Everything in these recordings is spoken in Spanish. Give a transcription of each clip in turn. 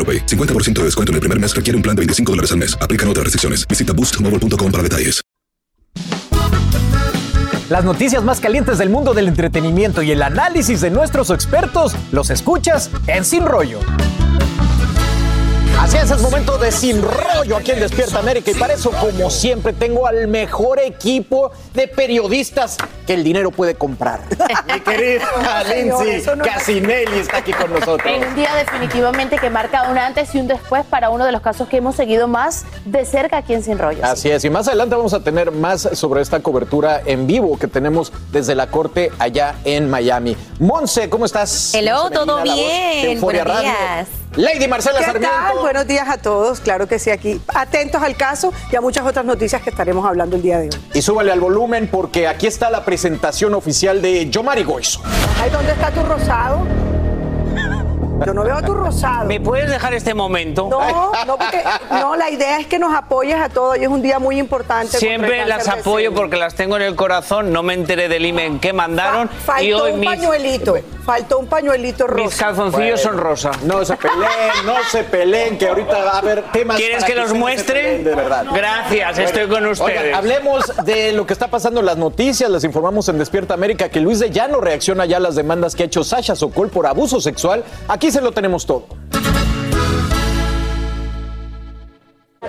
AroPay. 50% de descuento en el primer mes requiere un plan de 25 dólares al mes. Aplican otras restricciones. Visita boostmobile.com para detalles. Las noticias más calientes del mundo del entretenimiento y el análisis de nuestros expertos los escuchas en Sin Rollo. Así es, es momento de Sin Rollo aquí en Despierta América y para eso, como siempre, tengo al mejor equipo de periodistas que el dinero puede comprar. Mi querida Lindsay Casinelli está aquí con nosotros. En un día definitivamente que marca un antes y un después para uno de los casos que hemos seguido más de cerca aquí en Sin Rollo. Así es, y más adelante vamos a tener más sobre esta cobertura en vivo que tenemos desde la corte allá en Miami. Monse, ¿cómo estás? Hello, Monse todo Medina, bien. Buenos Radio. Lady Marcela ¿Qué Sarmiento. tal? Buenos días a todos. Claro que sí, aquí atentos al caso y a muchas otras noticias que estaremos hablando el día de hoy. Y súbale al volumen porque aquí está la presentación oficial de Yomari Goizo. Ay, ¿dónde está tu rosado? Yo no veo tu rosado. ¿Me puedes dejar este momento? No, no, porque no, la idea es que nos apoyes a todos. Hoy es un día muy importante. Siempre las apoyo porque las tengo en el corazón. No me enteré del email que mandaron. Fa- Faltó y hoy un mis, pañuelito. Faltó un pañuelito rosa. mis calzoncillos son rosa. No se peleen, no se peleen, que ahorita va a haber temas. ¿Quieres para que los muestre? peleen, De verdad. Gracias, estoy con ustedes. Oigan, hablemos de lo que está pasando en las noticias. Les informamos en Despierta América que Luis de Llano reacciona ya a las demandas que ha hecho Sasha Sokol por abuso sexual. Aquí se lo tenemos todo.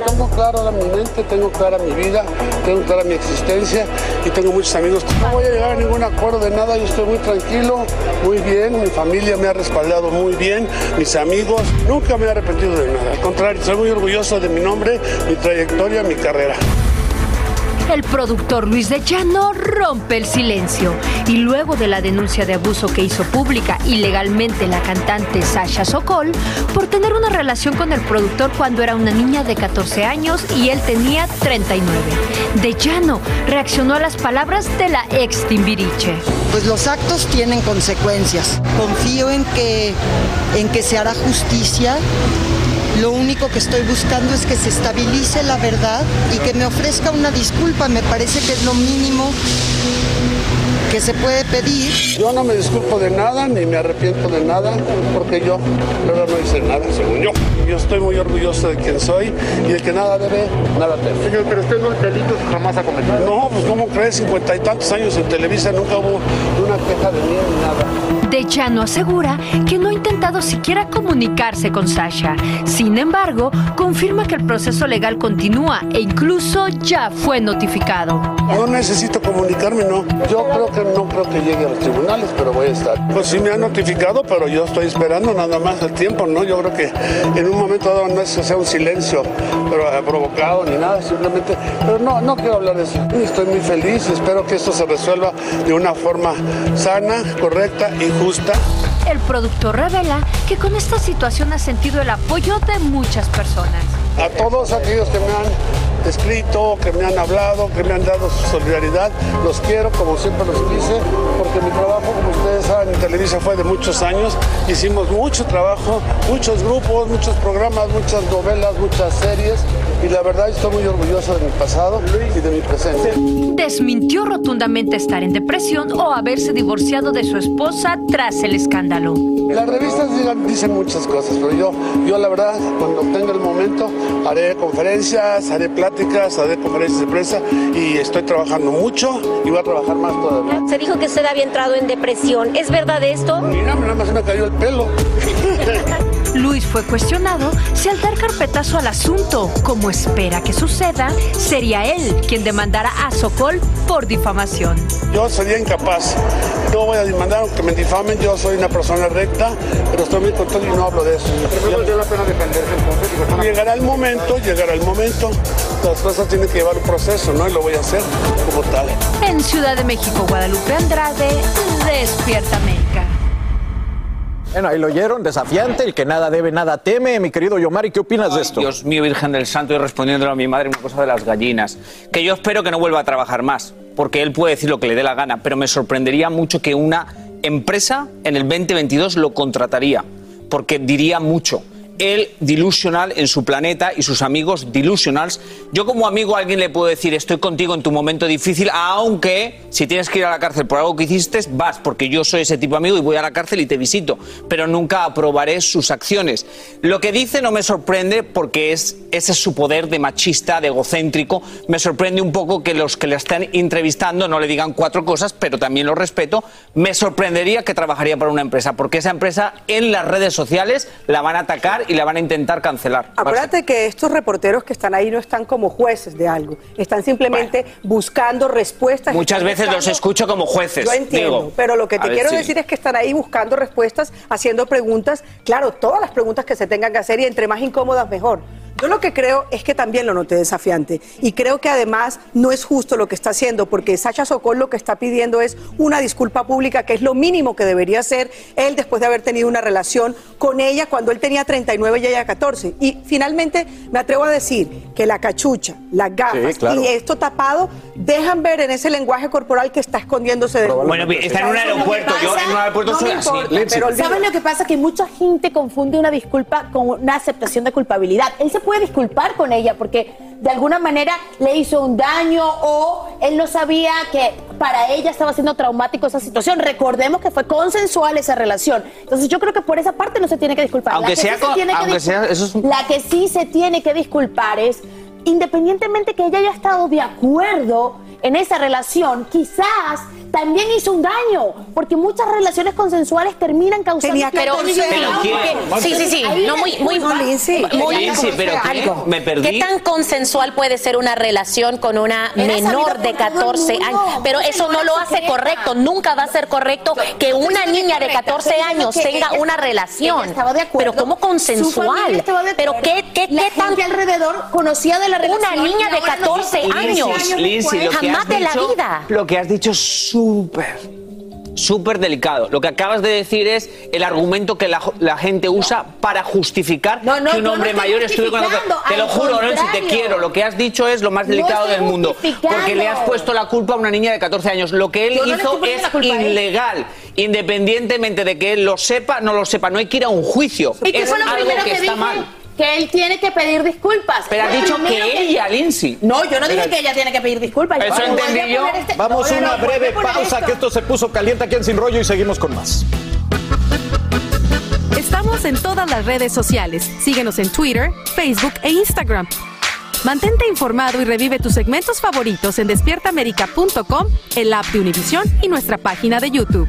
Tengo clara mi mente, tengo clara mi vida, tengo clara mi existencia y tengo muchos amigos. No voy a llegar a ningún acuerdo de nada, yo estoy muy tranquilo, muy bien, mi familia me ha respaldado muy bien, mis amigos, nunca me he arrepentido de nada. Al contrario, soy muy orgulloso de mi nombre, mi trayectoria, mi carrera. El productor Luis de Llano rompe el silencio y luego de la denuncia de abuso que hizo pública ilegalmente la cantante Sasha Sokol por tener una relación con el productor cuando era una niña de 14 años y él tenía 39. De Llano reaccionó a las palabras de la ex Timbiriche. Pues los actos tienen consecuencias. Confío en que, en que se hará justicia. Lo único que estoy buscando es que se estabilice la verdad y que me ofrezca una disculpa. Me parece que es lo mínimo que se puede pedir. Yo no me disculpo de nada, ni me arrepiento de nada, porque yo, no hice nada, según yo. Yo estoy muy orgulloso de quien soy y de que nada debe, nada teme. Señor, pero usted no delitos jamás ha cometido. No, pues ¿cómo crees? Cincuenta y tantos años en Televisa nunca hubo una queja de mí ni nada. De Llano asegura que no ha intentado siquiera comunicarse con Sasha. Sin embargo, confirma que el proceso legal continúa e incluso ya fue notificado. No necesito comunicarme, no. Yo creo que no creo que llegue a los tribunales, pero voy a estar. Pues sí me han notificado, pero yo estoy esperando nada más el tiempo, ¿no? Yo creo que en un momento dado no es que sea un silencio pero, eh, provocado ni nada, simplemente. Pero no, no quiero hablar de eso. Estoy muy feliz espero que esto se resuelva de una forma sana, correcta y justa. El productor revela que con esta situación ha sentido el apoyo de muchas personas. A todos aquellos que me han escrito, que me han hablado, que me han dado su solidaridad, los quiero como siempre los quise, porque mi trabajo, como ustedes saben, en Televisa fue de muchos años. Hicimos mucho trabajo, muchos grupos, muchos programas, muchas novelas, muchas series. Y la verdad estoy muy orgulloso de mi pasado y de mi presente. Desmintió rotundamente estar en depresión o haberse divorciado de su esposa tras el escándalo. Las revistas dicen muchas cosas, pero yo, yo la verdad, cuando tenga el momento, haré conferencias, haré pláticas, haré conferencias de prensa y estoy trabajando mucho y voy a trabajar más todavía. Se dijo que usted había entrado en depresión. ¿Es verdad esto? Mira, nada más se me cayó el pelo. Luis fue cuestionado si al dar carpetazo al asunto, como espera que suceda, sería él quien demandara a Sokol por difamación. Yo sería incapaz. No voy a demandar aunque me difamen. Yo soy una persona recta, pero estoy muy contento y no hablo de eso. Pero vale la pena defenderse entonces. Llegará el momento, llegará el momento. Las cosas tienen que llevar un proceso, ¿no? Y lo voy a hacer como tal. En Ciudad de México, Guadalupe Andrade, Despierta América. Bueno, ahí lo oyeron, desafiante, el que nada debe, nada teme. Mi querido Yomari, ¿qué opinas de esto? Dios mío, Virgen del Santo, y respondiéndole a mi madre una cosa de las gallinas. Que yo espero que no vuelva a trabajar más, porque él puede decir lo que le dé la gana, pero me sorprendería mucho que una empresa en el 2022 lo contrataría, porque diría mucho. Él delusional en su planeta y sus amigos delusionals. Yo como amigo a alguien le puedo decir estoy contigo en tu momento difícil, aunque si tienes que ir a la cárcel por algo que hiciste, vas, porque yo soy ese tipo de amigo y voy a la cárcel y te visito, pero nunca aprobaré sus acciones. Lo que dice no me sorprende porque es, ese es su poder de machista, de egocéntrico. Me sorprende un poco que los que le están entrevistando no le digan cuatro cosas, pero también lo respeto. Me sorprendería que trabajaría para una empresa, porque esa empresa en las redes sociales la van a atacar y la van a intentar cancelar. Acuérdate que estos reporteros que están ahí no están como jueces de algo, están simplemente buscando respuestas. Muchas veces los escucho como jueces. Yo entiendo, digo. pero lo que A te ver, quiero sí. decir es que están ahí buscando respuestas, haciendo preguntas, claro, todas las preguntas que se tengan que hacer y entre más incómodas mejor. Yo lo que creo es que también lo noté desafiante y creo que además no es justo lo que está haciendo porque Sacha Sokol lo que está pidiendo es una disculpa pública que es lo mínimo que debería hacer él después de haber tenido una relación con ella cuando él tenía 39 y ella 14. Y finalmente me atrevo a decir que la cachucha, las gafas Sí, claro. y esto tapado dejan ver en ese lenguaje corporal que está escondiéndose de Bueno, está en un aeropuerto. Yo en un aeropuerto no soy así. importa, pero olvídalo. ¿Sabes lo que pasa? Que mucha gente confunde una disculpa con una aceptación de culpabilidad. Él se puede disculpar con ella porque de alguna manera le hizo un daño o él no sabía que para ella estaba siendo traumático esa situación. Recordemos que fue consensual esa relación. Entonces yo creo que por esa parte no se tiene que disculpar. Aunque La que sea sí se con- tiene que aunque discul- sea- eso es un- La que sí se tiene que disculpar es, independientemente que ella haya estado de acuerdo en esa relación, quizás también hizo un daño, porque muchas relaciones consensuales terminan causando Tenía pero, 14 Pero años. ¿qué? Sí, sí, sí. No, muy, muy, pero. Me perdí. ¿Qué tan consensual puede ser una relación con una menor de todo el 14 mundo. años? Pero eso no lo hace correcto. Nunca va a ser correcto que una niña de correcta, 14 estoy diciendo años tenga una relación. ella estaba de acuerdo, Pero ¿cómo su familia consensual? estaba de Pero acuerdo, ¿qué, qué, qué tan alrededor conocía de la relación. Una niña de ahora nos 14 dice, años. Jamás de la vida. Lo que has dicho es súper, súper delicado. Lo que acabas de decir es el argumento que la, la gente usa para justificar No, no, que un no hombre mayor estuve con justificando, Te lo juro, Nancy, te contrario. quiero. Lo que has dicho es lo más No delicado del mundo. Porque le has puesto la culpa a una niña de 14 años. Lo que él Yo no hizo es la ilegal. Independientemente de que él lo sepa, no lo sepa. No hay que ir a un juicio. ¿Y qué es algo que, que, está dije? mal. Que él tiene que pedir disculpas. Pero lo dicho que ella, Lindsay. No, yo no dije que ella tiene que pedir disculpas. Eso entendí yo. este- Vamos a no, una no, breve pausa, esto. que esto se puso caliente aquí en Sin Rollo y seguimos con más. Estamos en todas las redes sociales. Síguenos en Twitter, Facebook e Instagram. Mantente informado y revive tus segmentos favoritos en despiertaamerica.com, el app de Univision y nuestra página de YouTube.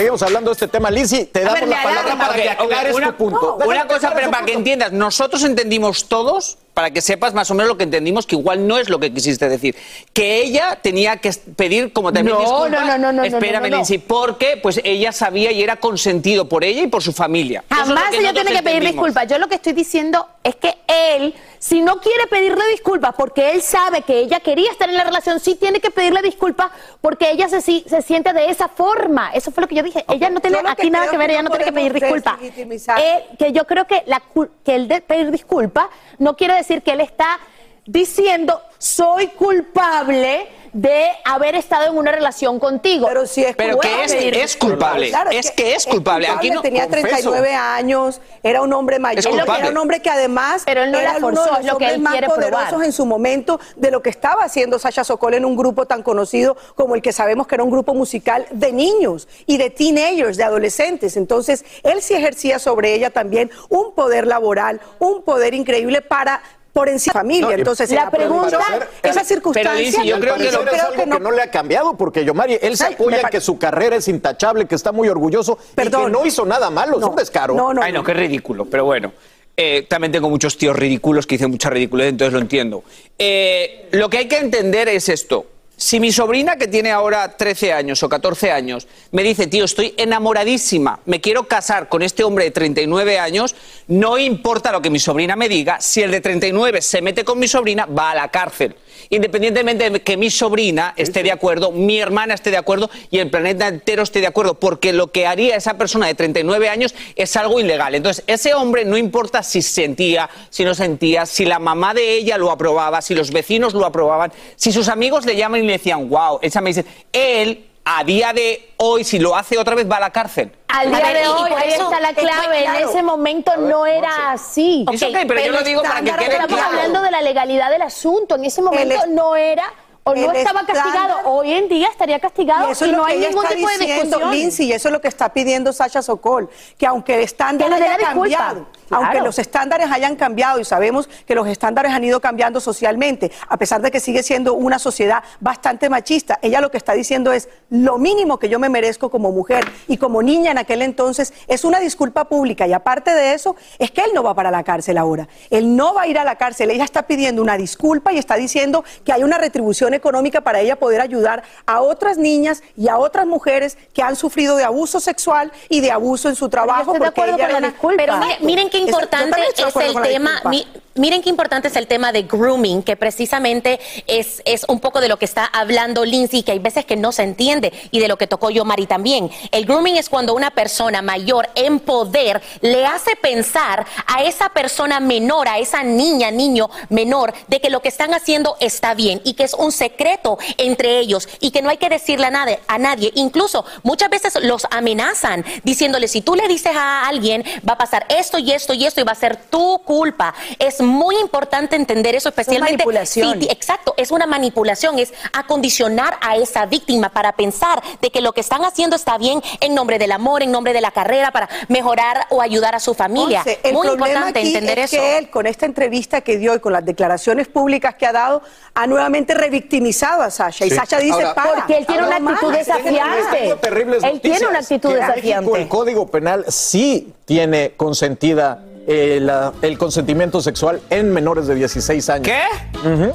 Seguimos hablando de este tema. Lizzy, te damos ver, la palabra para que aclares una, tu punto. una Déjame cosa, pero para que entiendas, nosotros entendimos todos, para que sepas más o menos lo que entendimos, que igual no es lo que quisiste decir. Que ella tenía que pedir como también No, disculpas. no, no, no, no, Espérame, no, no, no. Lindsay, porque pues ella sabía y era consentido por ella y por su familia. Jamás ella tiene que pedir disculpas. Yo lo que estoy diciendo es que él, si no quiere pedirle disculpas porque él sabe que ella quería estar en la relación, sí tiene que pedirle disculpas porque ella se, si- se siente de esa forma. Eso fue lo que yo dije. Ella no tiene aquí nada que ver, que ella no tiene que pedir disculpas. Eh, que yo creo que, la, que el de pedir disculpas no quiere decir que él está diciendo soy culpable de haber estado en una relación contigo. Pero si es Pero que es- es culpable. Es que es culpable. Aquí no- tenía confeso. 39 años, era un hombre mayor, culpable. era un hombre que además Pero él no era la uno de es los lo que hombres él más quiere poderosos probar. en su momento de lo que estaba haciendo Sasha Sokol en un grupo tan conocido como el que sabemos que era un grupo musical de niños y de teenagers, de adolescentes. Entonces, él sí ejercía sobre ella también un poder laboral, un poder increíble para por encima de la familia. No, Entonces, la la pregunta- esa circunstancia, Al parecer es algo que no... le ha cambiado porque Yomari, él se Ay, apoya que su carrera es intachable, que está muy orgulloso y que no hizo nada malo, es un descaro. Ay, no, qué ridículo, pero bueno. Eh, también tengo muchos tíos ridículos que dicen mucha ridiculez, entonces lo entiendo. Eh, lo que hay que entender es esto. Si mi sobrina, que tiene ahora 13 años o 14 años, me dice, tío, estoy enamoradísima, me quiero casar con este hombre de 39 años, no importa lo que mi sobrina me diga, si el de 39 se mete con mi sobrina, va a la cárcel. Independientemente de que mi sobrina esté de acuerdo, mi hermana esté de acuerdo y el planeta entero esté de acuerdo, porque lo que haría esa persona de 39 años es algo ilegal. Entonces, ese hombre no importa si sentía, si no sentía, si la mamá de ella lo aprobaba, si los vecinos lo aprobaban, si sus amigos le llaman le decían, wow, esa me dice, él a día de hoy, si lo hace otra vez, va a la cárcel. Al A día ver, de hoy, ahí eso- está la clave. En ese momento no era así. Okay, pero yo lo digo para que quede Estamos claro. hablando de la legalidad del asunto. En ese momento es- no era o no estaba castigado. Hoy en día estaría castigado Y eso y es lo no que hay ningún está tipo de diciendo, discusión. Lindsay, y eso es lo que está pidiendo Sasha Sokol, que aunque el estándar haya cambiado, Claro. aunque los estándares hayan cambiado y sabemos que los estándares han ido cambiando socialmente, a pesar de que sigue siendo una sociedad bastante machista, ella lo que está diciendo es lo mínimo que yo me merezco como mujer y como niña en aquel entonces es una disculpa pública y aparte de eso es que él no va para la cárcel ahora, él no va a ir a la cárcel, ella está pidiendo una disculpa y está diciendo que hay una retribución económica para ella poder ayudar a otras niñas y a otras mujeres que han sufrido de abuso sexual y de abuso en su trabajo. estoy de porque acuerdo ella con la disculpa. Pero miren qué importante de es el tema. mi- miren qué importante es el tema de grooming, que precisamente es, es un poco de lo que está hablando Lindsay, que hay veces que no se entiende, y de lo que tocó yo, Mari, también. El grooming es cuando una persona mayor en poder le hace pensar a esa persona menor, a esa niña, niño menor, de que lo que están haciendo está bien y que es un secreto entre ellos y que no hay que decirle a nadie. A nadie. Incluso muchas veces los amenazan diciéndole, si tú le dices a alguien, va a pasar esto y esto y esto y va a ser tu culpa. Muy importante entender eso, especialmente manipulación. si ti- exacto, es una manipulación, es acondicionar a esa víctima para pensar de que lo que están haciendo está bien en nombre del amor, en nombre de la carrera, para mejorar o ayudar a su familia. Once, el muy problema importante aquí entender es eso. que él, con esta entrevista que dio y con las declaraciones públicas que ha dado, ha nuevamente revictimizado a Sasha. Y. Sasha dice, Ahora- para. Porque él tiene una actitud desafiante. Él tiene una actitud desafiante. el Código Penal sí tiene consentida eh, la- el consentimiento sexual en menores de 16 años. ¿Qué?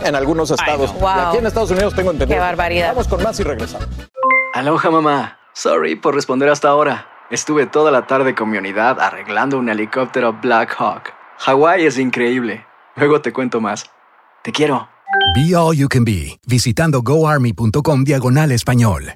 En algunos estados. Wow. Y aquí en Estados Unidos tengo entendido. Qué barbaridad. Vamos con más y regresamos. Aloha mamá. Sorry por responder hasta ahora. Estuve toda la tarde con mi unidad arreglando un helicóptero Black Hawk. Hawái es increíble. Luego te cuento más. Te quiero. Be All You Can Be, visitando goarmy.com diagonal español.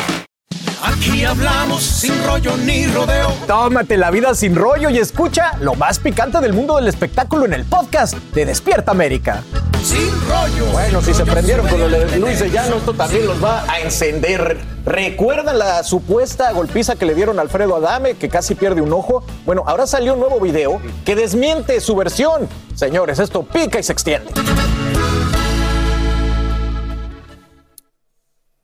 Aquí hablamos sin rollo ni rodeo. Tómate la vida sin rollo y escucha lo más picante del mundo del espectáculo en el podcast de Despierta América. Sin rollo. Bueno, si se prendieron con lo de Luis de Llano, esto también los va a encender. ¿Recuerdan la supuesta golpiza que le dieron a Alfredo Adame, que casi pierde un ojo? Bueno, ahora salió un nuevo video que desmiente su versión. Señores, esto pica y se extiende.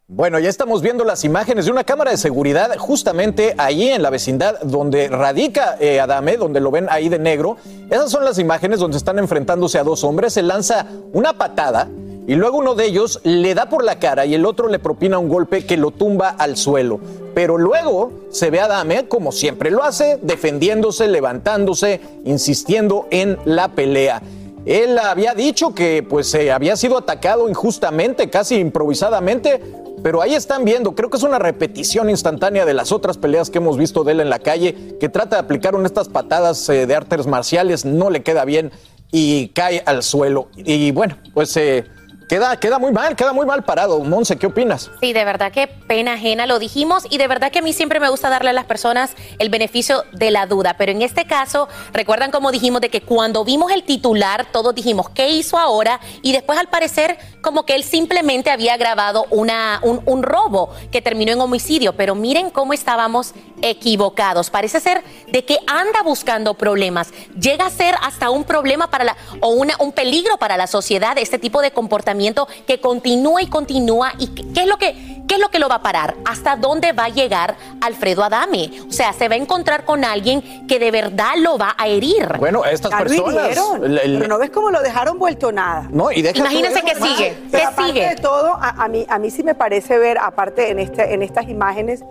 Bueno, ya estamos viendo las imágenes de una cámara de seguridad justamente ahí en la vecindad donde radica eh, Adame, donde lo ven ahí de negro. Esas son las imágenes donde están enfrentándose a dos hombres. Se lanza una patada y luego uno de ellos le da por la cara y el otro le propina un golpe que lo tumba al suelo. Pero luego se ve a Dame, como siempre lo hace, defendiéndose, levantándose, insistiendo en la pelea. Él había dicho que pues eh, había sido atacado injustamente, casi improvisadamente, pero ahí están viendo, creo que es una repetición instantánea de las otras peleas que hemos visto de él en la calle, que trata de aplicar una estas patadas eh, de artes marciales, no le queda bien y cae al suelo. Y bueno, pues eh, queda, queda muy mal, queda muy mal parado. Monse, ¿qué opinas? Sí, de verdad que pena ajena, lo dijimos y de verdad que a mí siempre me gusta darle a las personas el beneficio de la duda, pero en este caso, recuerdan como dijimos de que cuando vimos el titular, todos dijimos, ¿qué hizo ahora? Y después al parecer como que él simplemente había grabado una, un, un robo que terminó en homicidio, pero miren cómo estábamos equivocados. Parece ser de que anda buscando problemas, llega a ser hasta un problema para la, o una, un peligro para la sociedad, este tipo de comportamiento que continúa y continúa. ¿Y qué es lo que, qué es lo, que lo va a parar? ¿Hasta dónde va a llegar Alfredo Adame? O sea, se va a encontrar con alguien que de verdad lo va a herir. Bueno, estas Ya lo personas. hirieron, el- el- pero no ves cómo lo dejaron vuelto nada. No, y Imagínense que sigue. ¿Qué aparte sigue? de todo, a, a mí, a mí sí me parece ver, aparte en, este, en estas imágenes,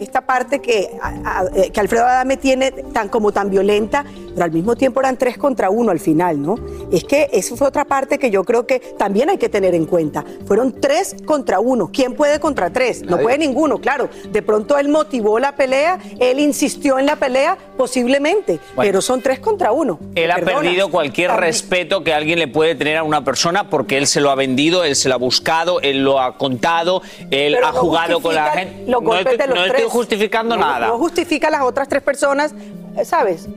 esta parte que, a- a- eh, que Alfredo Adame tiene tan como tan violenta, pero al mismo tiempo eran tres contra uno al final, ¿no? Es que eso fue otra parte que yo creo que también hay que tener en cuenta. Fueron tres contra uno. ¿Quién puede contra tres? No puede ninguno, claro. De pronto él motivó la pelea, él insistió en la pelea, posiblemente, Bueno. pero son tres contra uno. Él ha Perdona. perdido cualquier También- respeto que alguien le puede tener a una persona porque él se lo ha vendido, él se lo ha buscado, él lo ha contado, él Pero ha no jugado con la gente. Los no golpes estoy, de los no estoy justificando No- nada. No justifica a las otras tres personas, ¿sabes?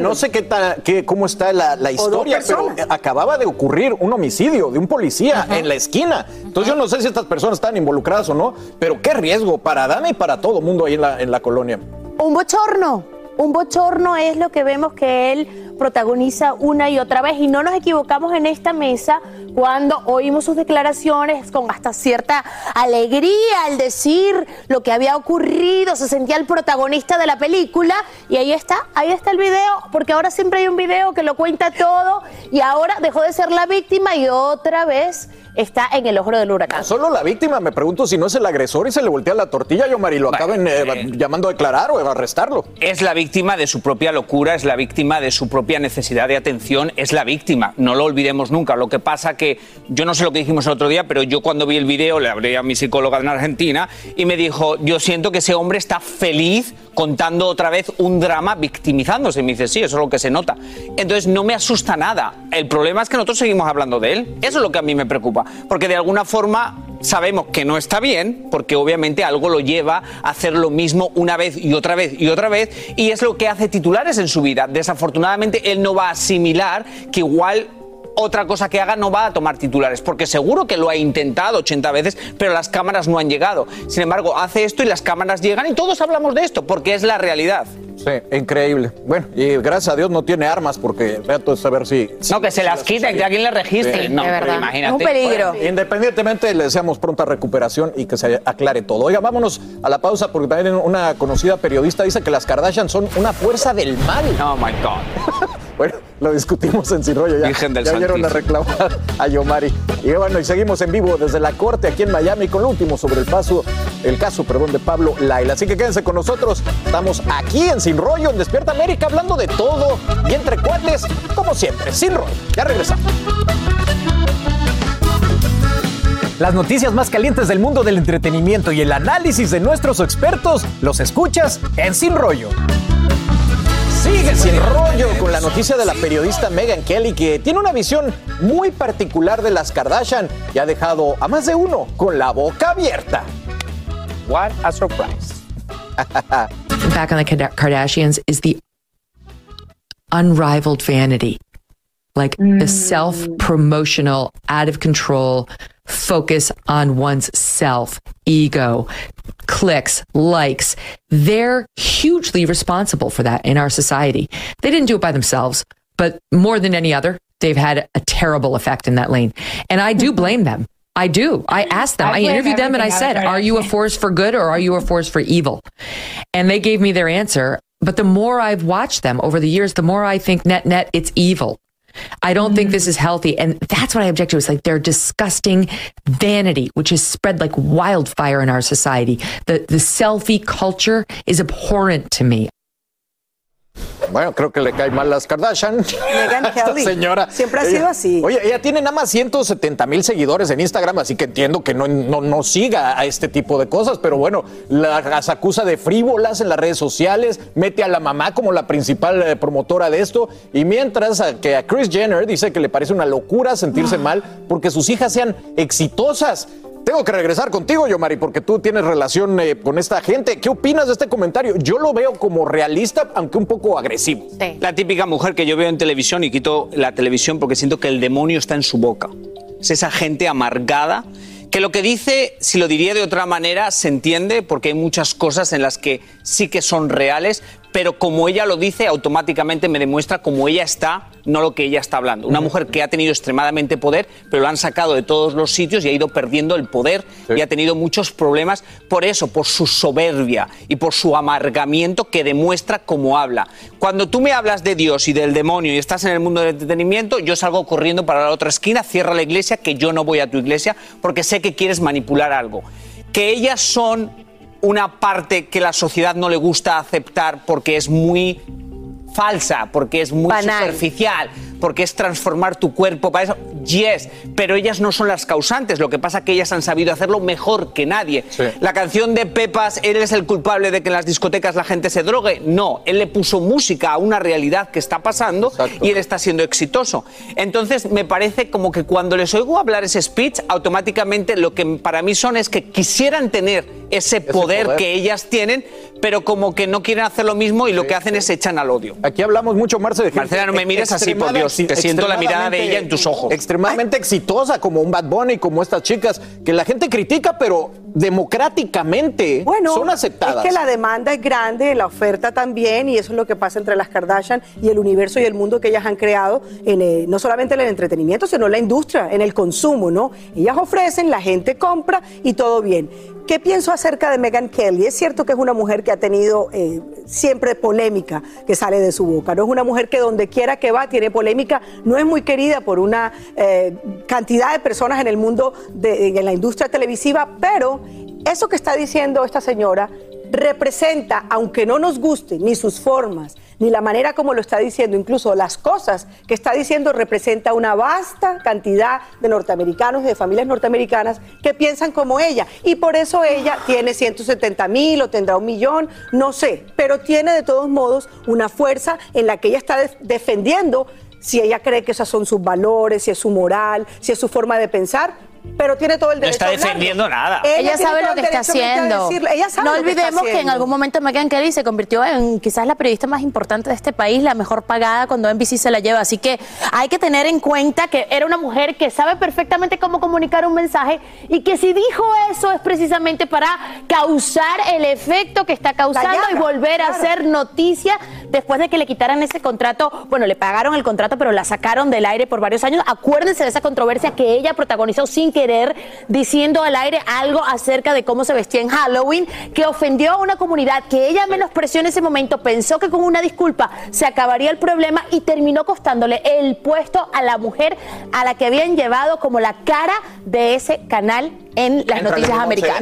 No, sé qué cómo está la, historia, pero acababa de ocurrir un homicidio de un policía en la esquina. Entonces yo no sé si estas personas están involucradas o no, pero qué riesgo para Dame y para todo mundo ahí en la, en la colonia. Un bochorno. Un bochorno es lo que vemos que él protagoniza una y otra vez. Y no nos equivocamos en esta mesa cuando oímos sus declaraciones con hasta cierta alegría al decir lo que había ocurrido. Se sentía el protagonista de la película. Y ahí está, ahí está el video. Porque ahora siempre hay un video que lo cuenta todo. Y ahora dejó de ser la víctima y otra vez está en el ojo del huracán. Solo la víctima, me pregunto si no es el agresor y se le voltea la tortilla, yo Mari, lo acaben eh, llamando a declarar o a arrestarlo. Es la víctima de su propia locura, es la víctima de su propia necesidad de atención, es la víctima, no lo olvidemos nunca. Lo que pasa que yo no sé lo que dijimos el otro día, pero yo cuando vi el video le hablé a mi psicóloga en Argentina y me dijo, yo siento que ese hombre está feliz contando otra vez un drama victimizándose. Y me dice, sí, eso es lo que se nota. Entonces no me asusta nada. El problema es que nosotros seguimos hablando de él. Eso es lo que a mí me preocupa. Porque de alguna forma sabemos que no está bien, porque obviamente algo lo lleva a hacer lo mismo una vez y otra vez y otra vez, y es lo que hace titulares en su vida. Desafortunadamente él no va a asimilar que igual otra cosa que haga no va a tomar titulares, porque seguro que lo ha intentado 80 veces, pero las cámaras no han llegado. Sin embargo, hace esto y las cámaras llegan y todos hablamos de esto, porque es la realidad. Sí, increíble. Bueno, y gracias a Dios no tiene armas porque es a ver si... No, que se las quita y que alguien le registre. Sí, no, pero verdad. imagínate. Es un peligro. Bueno, independientemente, le deseamos pronta recuperación y que se aclare todo. Oiga, vámonos a la pausa porque también una conocida periodista dice que las Kardashian son una fuerza del mal. Oh my God. Bueno, lo discutimos en Sin Rollo ya. Virgen del ya oyeron a reclamar a Yomari. Y bueno, y seguimos en vivo desde la corte aquí en Miami con lo último sobre el paso, el caso, perdón, de Pablo Laila. Así que quédense con nosotros. Estamos aquí en Sin Rollo, en Despierta América, hablando de todo y entre cuates, como siempre, Sin Rollo. Ya regresamos. Las noticias más calientes del mundo del entretenimiento y el análisis de nuestros expertos los escuchas en Sin Rollo. Sigue sin rollo con la noticia de la periodista Megan Kelly que tiene una visión muy particular de las Kardashian y ha dejado a más de uno con la boca abierta. What a surprise. back on the Kard- Kardashians is the unrivaled vanity. Like the self promotional, out of control focus on one's self, ego, clicks, likes. They're hugely responsible for that in our society. They didn't do it by themselves, but more than any other, they've had a terrible effect in that lane. And I do blame them. I do. I asked them, I I, interviewed them and I said, Are you a force for good or are you a force for evil? And they gave me their answer. But the more I've watched them over the years, the more I think net net, it's evil. I don't think mm. this is healthy. And that's what I object to. It's like their disgusting vanity, which is spread like wildfire in our society. The, the selfie culture is abhorrent to me. Bueno, creo que le cae mal las Kardashian. Esta Kelly. señora. Siempre ha Ella- sido así. Oye, ella tiene nada más 170 mil seguidores en Instagram, así que entiendo que no, no, no siga a este tipo de cosas, pero bueno, la- las acusa de frívolas en las redes sociales, mete a la mamá como la principal eh, promotora de esto, y mientras a- que a Chris Jenner dice que le parece una locura sentirse mal porque sus hijas sean exitosas. Tengo que regresar contigo, Yomari, porque tú tienes relación eh, con esta gente. ¿Qué opinas de este comentario? Yo lo veo como realista, aunque un poco agresivo. La típica mujer que yo veo en televisión y quito la televisión porque siento que el demonio está en su boca. Es esa gente amargada que lo que dice, si lo diría de otra manera, se entiende porque hay muchas cosas en las que sí que son reales, pero como ella lo dice, automáticamente me demuestra cómo ella está, no lo que ella está hablando. Una mujer que ha tenido extremadamente poder, pero lo han sacado de todos los sitios y ha ido perdiendo el poder y ha tenido muchos problemas por eso, por su soberbia y por su amargamiento que demuestra cómo habla. Cuando tú me hablas de Dios y del demonio y estás en el mundo del entretenimiento, yo salgo corriendo para la otra esquina, cierra la iglesia, que yo no voy a tu iglesia porque sé que quieres manipular algo. Que ellas son una parte que la sociedad no le gusta aceptar porque es muy falsa, porque es muy superficial, porque es transformar tu cuerpo para eso. Yes, pero ellas no son las causantes. Lo que pasa es que ellas han sabido hacerlo mejor que nadie. La canción de Pepas, ¿él es el culpable de que en las discotecas la gente se drogue? No, él le puso música a una realidad que está pasando y él está siendo exitoso. Entonces me parece como que cuando les oigo hablar ese speech, automáticamente lo que para mí son es que quisieran tener ese poder, poder. que ellas tienen, pero como que no quieren hacer lo mismo y lo que hacen es echan al odio. Aquí hablamos mucho, Marce, de gente Marcela, no me mires así, por Dios. Te siento la mirada de ella en tus ojos. Extremadamente exitosa, como un Bad Bunny, como estas chicas, que la gente critica, pero democráticamente son aceptadas. Es que la demanda es grande, la oferta también, y eso es lo que pasa entre las Kardashian y el universo y el mundo que ellas han creado, en, eh, no solamente en el entretenimiento, sino en la industria, en el consumo, ¿no? Ellas ofrecen, la gente compra y todo bien. ¿Qué pienso acerca de Meghan Kelly? Es cierto que es una mujer que ha tenido eh, siempre polémica que sale de su boca. No es una mujer que donde quiera que va tiene polémica. No es muy querida por una eh, cantidad de personas en el mundo, de, en la industria televisiva, pero eso que está diciendo esta señora representa, aunque no nos guste ni sus formas, ni la manera como lo está diciendo, incluso las cosas que está diciendo, representa una vasta cantidad de norteamericanos y de familias norteamericanas que piensan como ella. Y por eso ella tiene 170 mil o tendrá un millón, no sé, pero tiene de todos modos una fuerza en la que ella está def- defendiendo si ella cree que esos son sus valores, si es su moral, si es su forma de pensar. Pero tiene todo el No derecho está a hablarlo. defendiendo nada. Ella, sabe lo que está haciendo. decirlo. Ella sabe no que está olvidemos que, en algún momento Meghan Kelly se convirtió en quizás la periodista más importante de este país, la mejor pagada cuando NBC se la lleva. Así que hay que tener en cuenta que era una mujer que sabe perfectamente cómo comunicar un mensaje y que si dijo eso es precisamente para causar el efecto que está causando y volver a hacer noticia después de que le quitaran ese contrato. Bueno, le pagaron el contrato, pero la sacaron del aire por varios años. Acuérdense de esa controversia que ella protagonizó sin querer, diciendo al aire algo acerca de cómo se vestía en Halloween, que ofendió a una comunidad que ella menospreció en ese momento, pensó que con una disculpa se acabaría el problema y terminó costándole el puesto a la mujer a la que habían llevado como la cara de ese canal en las noticias americanas.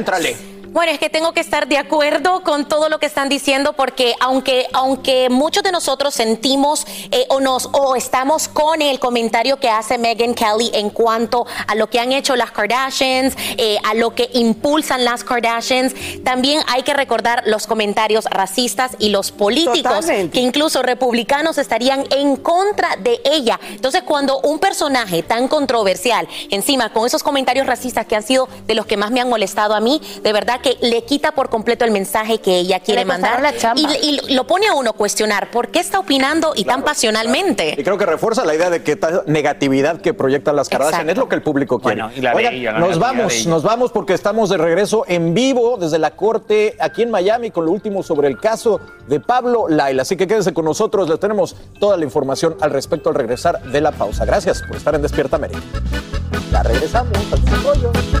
Bueno, es que tengo que estar de acuerdo con todo lo que están diciendo porque aunque, aunque muchos de nosotros sentimos eh, o, nos, o estamos con el comentario que hace Meghan Kelly en cuanto a lo que han hecho las Kardashians, eh, a lo que impulsan las Kardashians, también hay que recordar los comentarios racistas y los políticos Totalmente. que incluso republicanos estarían en contra de ella. Entonces, cuando un personaje tan controversial, encima con esos comentarios racistas que han sido de los que más me han molestado a mí, de verdad que le quita por completo el mensaje que ella quiere mandar la y, y lo pone a uno a cuestionar por qué está opinando y tan pasionalmente. Y creo que refuerza la idea de que esta negatividad que proyectan las Kardashian Exacto. es lo que el público quiere. Bueno, y la Oigan, ella, la nos vamos, nos vamos porque estamos de regreso en vivo desde la corte aquí en Miami con lo último sobre el caso de Pablo Laila. Así que quédense con nosotros, les tenemos toda la información al respecto al regresar de la pausa. Gracias por estar en Despierta América. Ya regresamos al Sin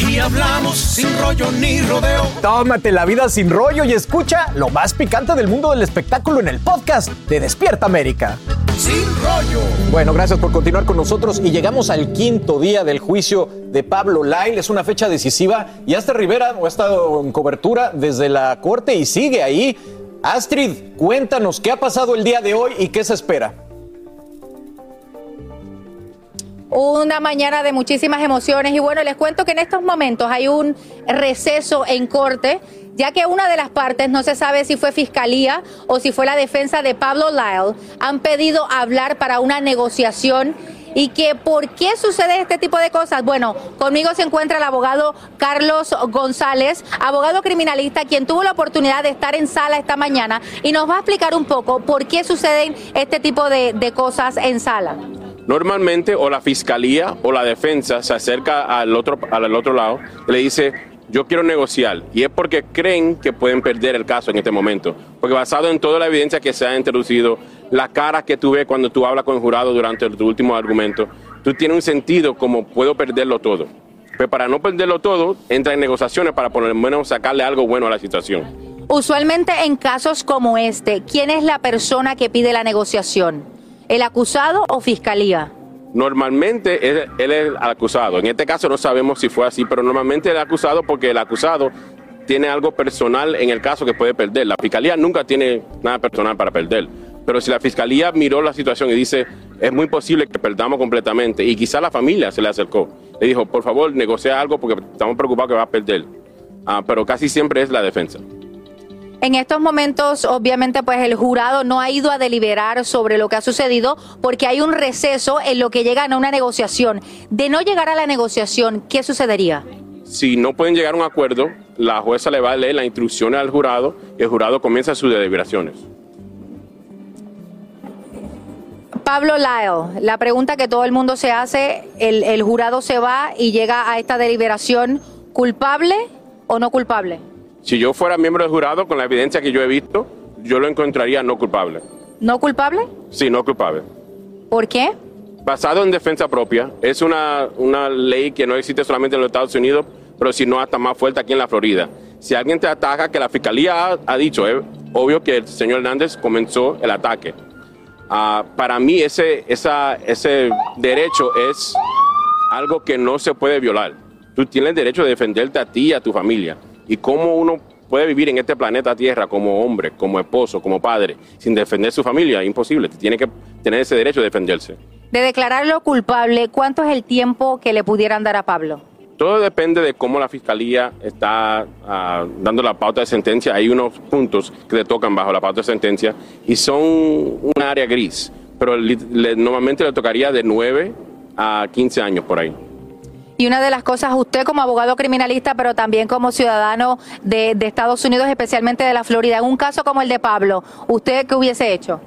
Aquí hablamos sin rollo ni rodeo. Tómate la vida sin rollo y escucha lo más picante del mundo del espectáculo en el podcast de Despierta América. Sin rollo. Bueno, gracias por continuar con nosotros y llegamos al quinto día del juicio de Pablo Lyle. Es una fecha decisiva y hasta Rivera ha estado en cobertura desde la corte y sigue ahí. Astrid, cuéntanos qué ha pasado el día de hoy y qué se espera. Una mañana de muchísimas emociones y bueno, les cuento que en estos momentos hay un receso en corte, ya que una de las partes, no se sabe si fue fiscalía o si fue la defensa de Pablo Lyle, han pedido hablar para una negociación y que por qué sucede este tipo de cosas. Bueno, conmigo se encuentra el abogado Carlos González, abogado criminalista, quien tuvo la oportunidad de estar en sala esta mañana y nos va a explicar un poco por qué suceden este tipo de, de cosas en sala. Normalmente o la fiscalía o la defensa se acerca al otro, al otro lado y le dice, yo quiero negociar. Y es porque creen que pueden perder el caso en este momento. Porque basado en toda la evidencia que se ha introducido, la cara que tú ves cuando tú hablas con el jurado durante tu último argumento, tú tienes un sentido como puedo perderlo todo. Pero para no perderlo todo, entra en negociaciones para por lo menos sacarle algo bueno a la situación. Usualmente en casos como este, ¿quién es la persona que pide la negociación? ¿El acusado o fiscalía? Normalmente él, es el acusado. En este caso no sabemos si fue así, pero normalmente el acusado porque el acusado tiene algo personal en el caso que puede perder. La fiscalía nunca tiene nada personal para perder. Pero si la fiscalía miró la situación y dice, es muy posible que perdamos completamente, y quizá la familia se le acercó, le dijo, por favor, negocia algo porque estamos preocupados que va a perder. Ah, pero casi siempre es la defensa. En estos momentos, obviamente, pues el jurado no ha ido a deliberar sobre lo que ha sucedido porque hay un receso en lo que llegan a una negociación. De no llegar a la negociación, ¿qué sucedería? Si no pueden llegar a un acuerdo, la jueza le va a leer las instrucciones al jurado y el jurado comienza sus deliberaciones. Pablo Lyle, la pregunta que todo el mundo se hace, el, el jurado se va y llega a esta deliberación culpable o no culpable? Si yo fuera miembro del jurado, con la evidencia que yo he visto, yo lo encontraría no culpable. ¿No culpable? Sí, no culpable. ¿Por qué? Basado en defensa propia, es una, una ley que no existe solamente en los Estados Unidos, pero si no hasta más fuerte aquí en la Florida. Si alguien te ataca, que la fiscalía ha, ha dicho, es obvio que el señor Hernández comenzó el ataque. Ah, para mí ese, esa, ese derecho es algo que no se puede violar. Tú tienes el derecho de defenderte a ti y a tu familia. Y cómo uno puede vivir en este planeta Tierra como hombre, como esposo, como padre, sin defender su familia, imposible. Tiene que tener ese derecho de defenderse. De declararlo culpable, ¿cuánto es el tiempo que le pudieran dar a Pablo? Todo depende de cómo la fiscalía está ah, dando la pauta de sentencia. Hay unos puntos que le tocan bajo la pauta de sentencia y son un área gris, pero le- normalmente le tocaría de 9 a 15 años por ahí. Y una de las cosas, usted como abogado criminalista, pero también como ciudadano de, de Estados Unidos, especialmente de la Florida, en un caso como el de Pablo, ¿usted qué hubiese hecho?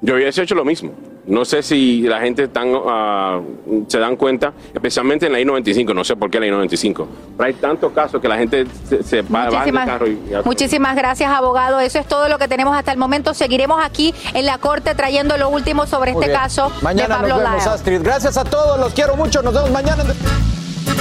Yo hubiese hecho lo mismo. No sé si la gente tan, ah, se dan cuenta, especialmente en la I-95, no sé por qué la I-95, pero hay tantos casos que la gente se, se va, va en el Muchísimas, carro y, muchísimas gracias, abogado. Eso es todo lo que tenemos hasta el momento. Seguiremos aquí en la corte trayendo lo último sobre Muy este bien. caso Mañana de Pablo nos vemos. Astrid. Gracias a todos, los quiero mucho. Nos vemos mañana.